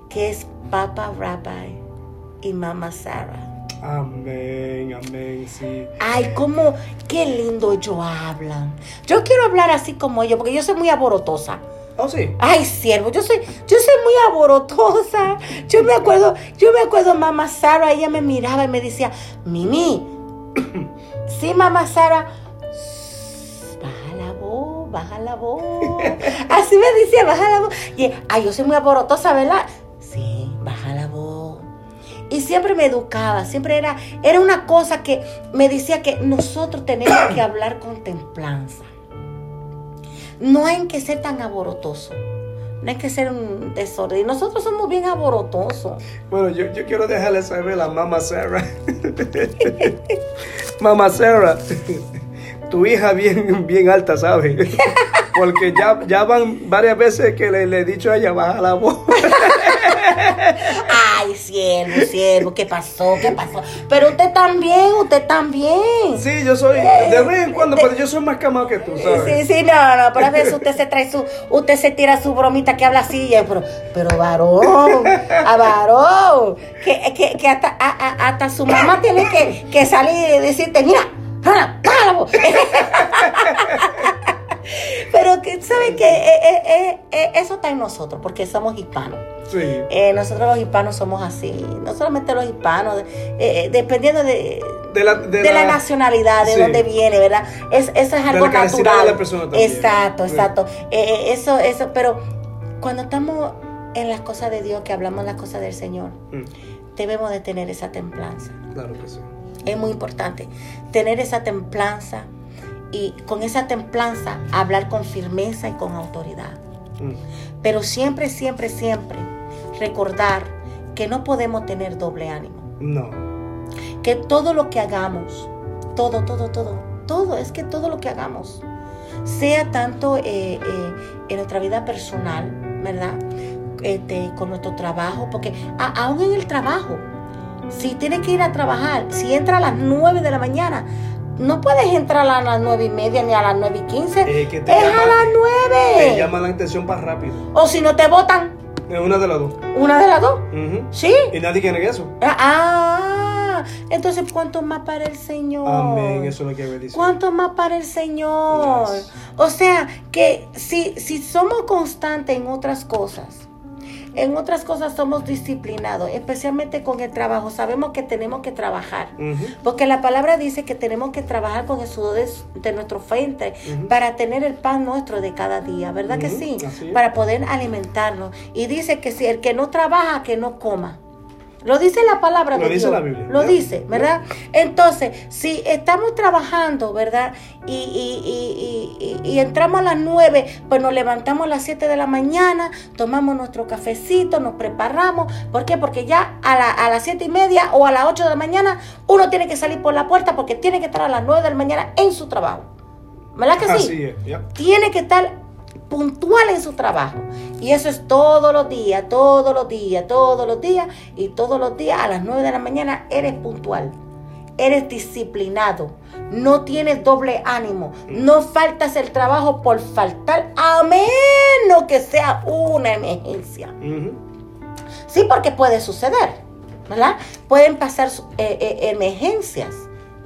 que es Papa Rabbi y Mama Sarah. Amén, amén, sí. Ay, cómo, qué lindo ellos hablan. Yo quiero hablar así como ellos, porque yo soy muy aborotosa. Oh, sí. Ay, siervo, yo soy, yo soy muy aborotosa. Yo me acuerdo, yo me acuerdo, mamá Sara, ella me miraba y me decía, Mimi, sí, mamá Sara, baja la voz. Así me decía, baja la voz. Y, ay, yo soy muy aborotosa, ¿verdad? Sí, baja la voz. Y siempre me educaba, siempre era, era una cosa que me decía que nosotros tenemos que hablar con templanza. No hay que ser tan aborotoso. No hay que ser un desorden. Y Nosotros somos bien aborotosos. Bueno, yo, yo quiero dejarle saber a Mama Sarah. Mama Sarah, tu hija bien, bien alta, ¿sabes? Porque ya, ya van varias veces que le, le he dicho a ella baja la voz. Ay, siervo, siervo, ¿qué pasó? ¿Qué pasó? Pero usted también, usted también. Sí, yo soy, de vez en cuando, pero yo soy más camado que tú, ¿sabes? Sí, sí, no, no, pero a veces usted se trae su, usted se tira su bromita que habla así, y, pero, pero varón, a varón, que, que, que hasta, a- a- hasta su mamá tiene que, que salir y decirte, mira, la voz". Pero que, ¿sabe que Eh, eh, eh, eso está en nosotros, porque somos hispanos. Sí. Nosotros los hispanos somos así, no solamente los hispanos, dependiendo de, De la, de de la, nacionalidad, de sí. dónde viene, ¿verdad? Es, eso es algo la capacidad natural. de la persona también. Exacto, exacto. Eh, eso, eso, pero cuando estamos en las cosas de Dios, que hablamos las cosas del Señor, Mm, debemos de tener esa templanza. Claro que sí. Es muy importante tener esa templanza y con esa templanza hablar con firmeza y con autoridad. Mm, Pero siempre, siempre, siempre recordar que no podemos tener doble ánimo. No. que todo lo que hagamos, todo, todo, todo, todo, es que todo lo que hagamos, sea tanto eh, eh, en nuestra vida personal, ¿verdad? Este, con nuestro trabajo, porque a- aún en el trabajo, si tienes que ir a trabajar, si entra a las 9 de la mañana, no puedes entrar a las nueve y media ni a las 9 y 15, Eh, que te es a las Te 9. llama la atención para rápido. O si no te votan, Es una de las dos. una de las dos. ¿Sí? Y nadie quiere eso. Ah, entonces, ¿cuánto más para el Señor? Amén, eso es lo que me dice. ¿Cuánto más para el Señor? Yes. O sea, que si, si somos constantes en otras cosas, en otras cosas somos disciplinados, especialmente con el trabajo. Sabemos que tenemos que trabajar. Porque la palabra dice que tenemos que trabajar con el sudor de, de nuestro frente para tener el pan nuestro de cada día, ¿verdad que sí? Para poder alimentarnos. Y dice que si el que no trabaja, que no coma. Lo dice la palabra Lo de dice Dios. la Biblia, Lo dice. ¿verdad? Entonces, si estamos trabajando, ¿verdad? Y, y- y- y- entramos a las 9, pues nos levantamos a las 7 de la mañana, tomamos nuestro cafecito, nos preparamos. ¿Por qué? Porque ya a, la- a las 7 y media o a las 8 de la mañana uno tiene que salir por la puerta porque tiene que estar a las 9 de la mañana en su trabajo. ¿Verdad que sí? Así es, ya. tiene que estar puntual en su trabajo. Y eso es todos los días, todos los días, todos los días. Y todos los días a las 9 de la mañana eres puntual. Eres disciplinado. No tienes doble ánimo. No faltas el trabajo por faltar a menos que sea una emergencia. Sí, porque puede suceder, ¿verdad? Pueden pasar eh, eh, emergencias.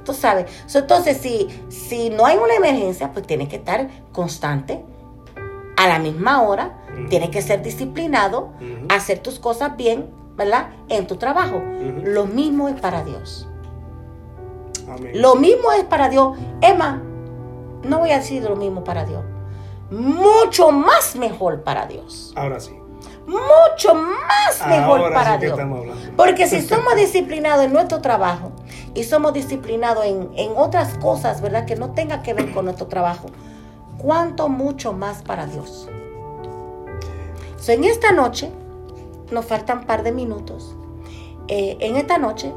Tú sabes. Entonces, si, si no hay una emergencia, pues tienes que estar constante, a la misma hora, tienes que ser disciplinado, hacer tus cosas bien, ¿verdad? En tu trabajo. Lo mismo es para Dios. Amén. Lo mismo es para Dios. Emma, no voy a decir lo mismo para Dios. Mucho más mejor para Dios. Ahora sí. Mucho más mejor Ahora para sí Dios. Porque si somos disciplinados en nuestro trabajo y somos disciplinados en, en otras cosas, ¿verdad? Que no tenga que ver con nuestro trabajo, ¿cuánto mucho más para Dios? So, en esta noche, nos faltan un par de minutos. Eh, en esta noche,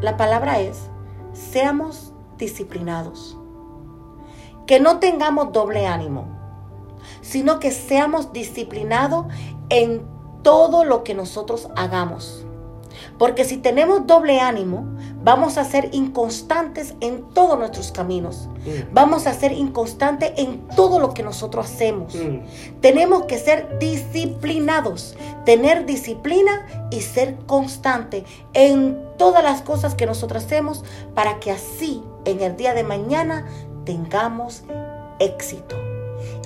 la palabra es, seamos disciplinados. Que no tengamos doble ánimo, sino que seamos disciplinados en todo lo que nosotros hagamos. Porque si tenemos doble ánimo, vamos a ser inconstantes en todos nuestros caminos. Mm. Vamos a ser inconstantes en todo lo que nosotros hacemos. Mm. Tenemos que ser disciplinados, tener disciplina y ser constante en todas las cosas que nosotros hacemos para que así en el día de mañana tengamos éxito.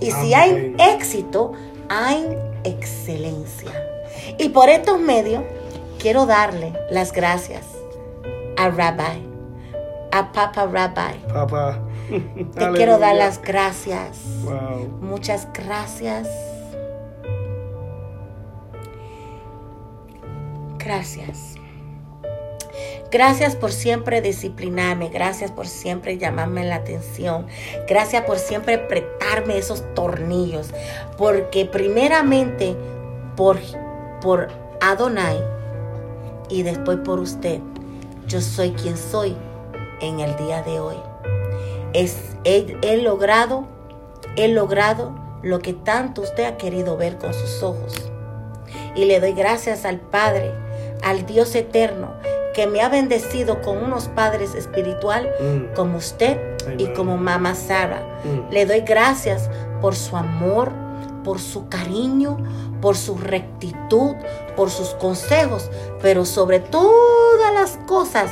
Y si hay éxito, hay excelencia. Y por estos medios quiero darle las gracias a Rabbi, a Papa Rabbi. Papá. Te quiero dar las gracias. Wow. Muchas gracias. Gracias. Gracias por siempre disciplinarme. Gracias por siempre llamarme la atención. Gracias por siempre apretarme esos tornillos. Porque primeramente por, por Adonai y después por usted, yo soy quien soy en el día de hoy. Es, he, he logrado, he logrado lo que tanto usted ha querido ver con sus ojos. Y le doy gracias al Padre, al Dios eterno, que me ha bendecido con unos padres espiritual Mm. como usted y como mamá Sara. Mm. Le doy gracias por su amor, por su cariño, por su rectitud, por sus consejos, pero sobre todas las cosas,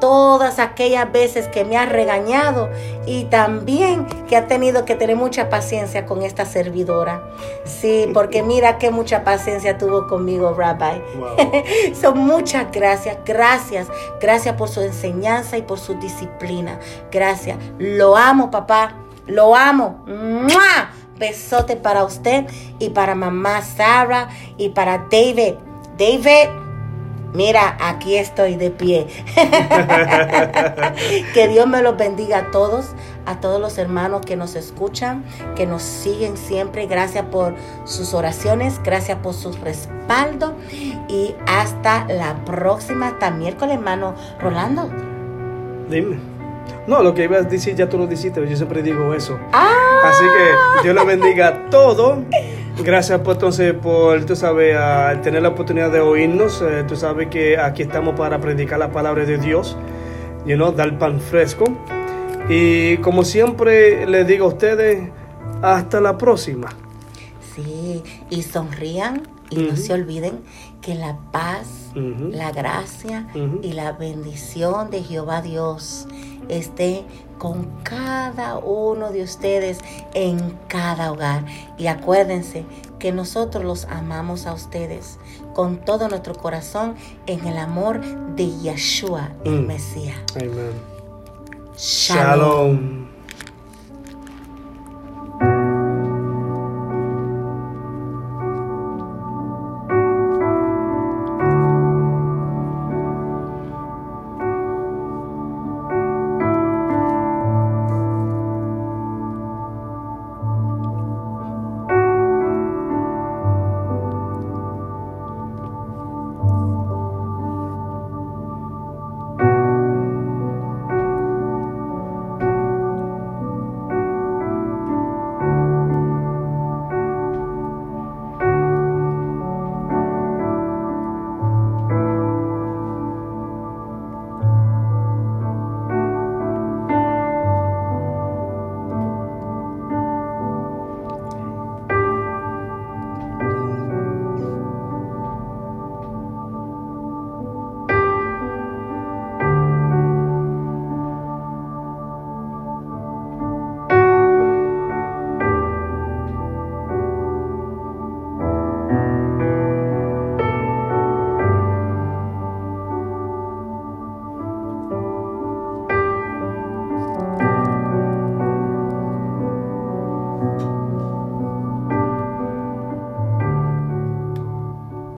todas aquellas veces que me ha regañado y también que ha tenido que tener mucha paciencia con esta servidora. Sí, porque mira qué mucha paciencia tuvo conmigo, Rabbi. Wow. Son muchas gracias, gracias, gracias por su enseñanza y por su disciplina. Gracias. Lo amo, papá. Lo amo. ¡Mua! Besote para usted y para mamá Sara y para David. David, mira, aquí estoy de pie. que Dios me los bendiga a todos, a todos los hermanos que nos escuchan, que nos siguen siempre. Gracias por sus oraciones, gracias por su respaldo y hasta la próxima, hasta miércoles, hermano Rolando. Dime. No, lo que ibas a decir ya tú lo dijiste, yo siempre digo eso. ¡Ah! Así que Dios lo bendiga todo. Gracias por entonces por, tú sabes, a tener la oportunidad de oírnos. Eh, tú sabes que aquí estamos para predicar la palabra de Dios, you know, dar pan fresco. Y como siempre les digo a ustedes, hasta la próxima. Sí, y sonrían y no se olviden que la paz, la gracia y la bendición de Jehová Dios esté con cada uno de ustedes en cada hogar. Y acuérdense que nosotros los amamos a ustedes con todo nuestro corazón en el amor de Yeshua, el Mm. Mesías. Shalom. Shalom.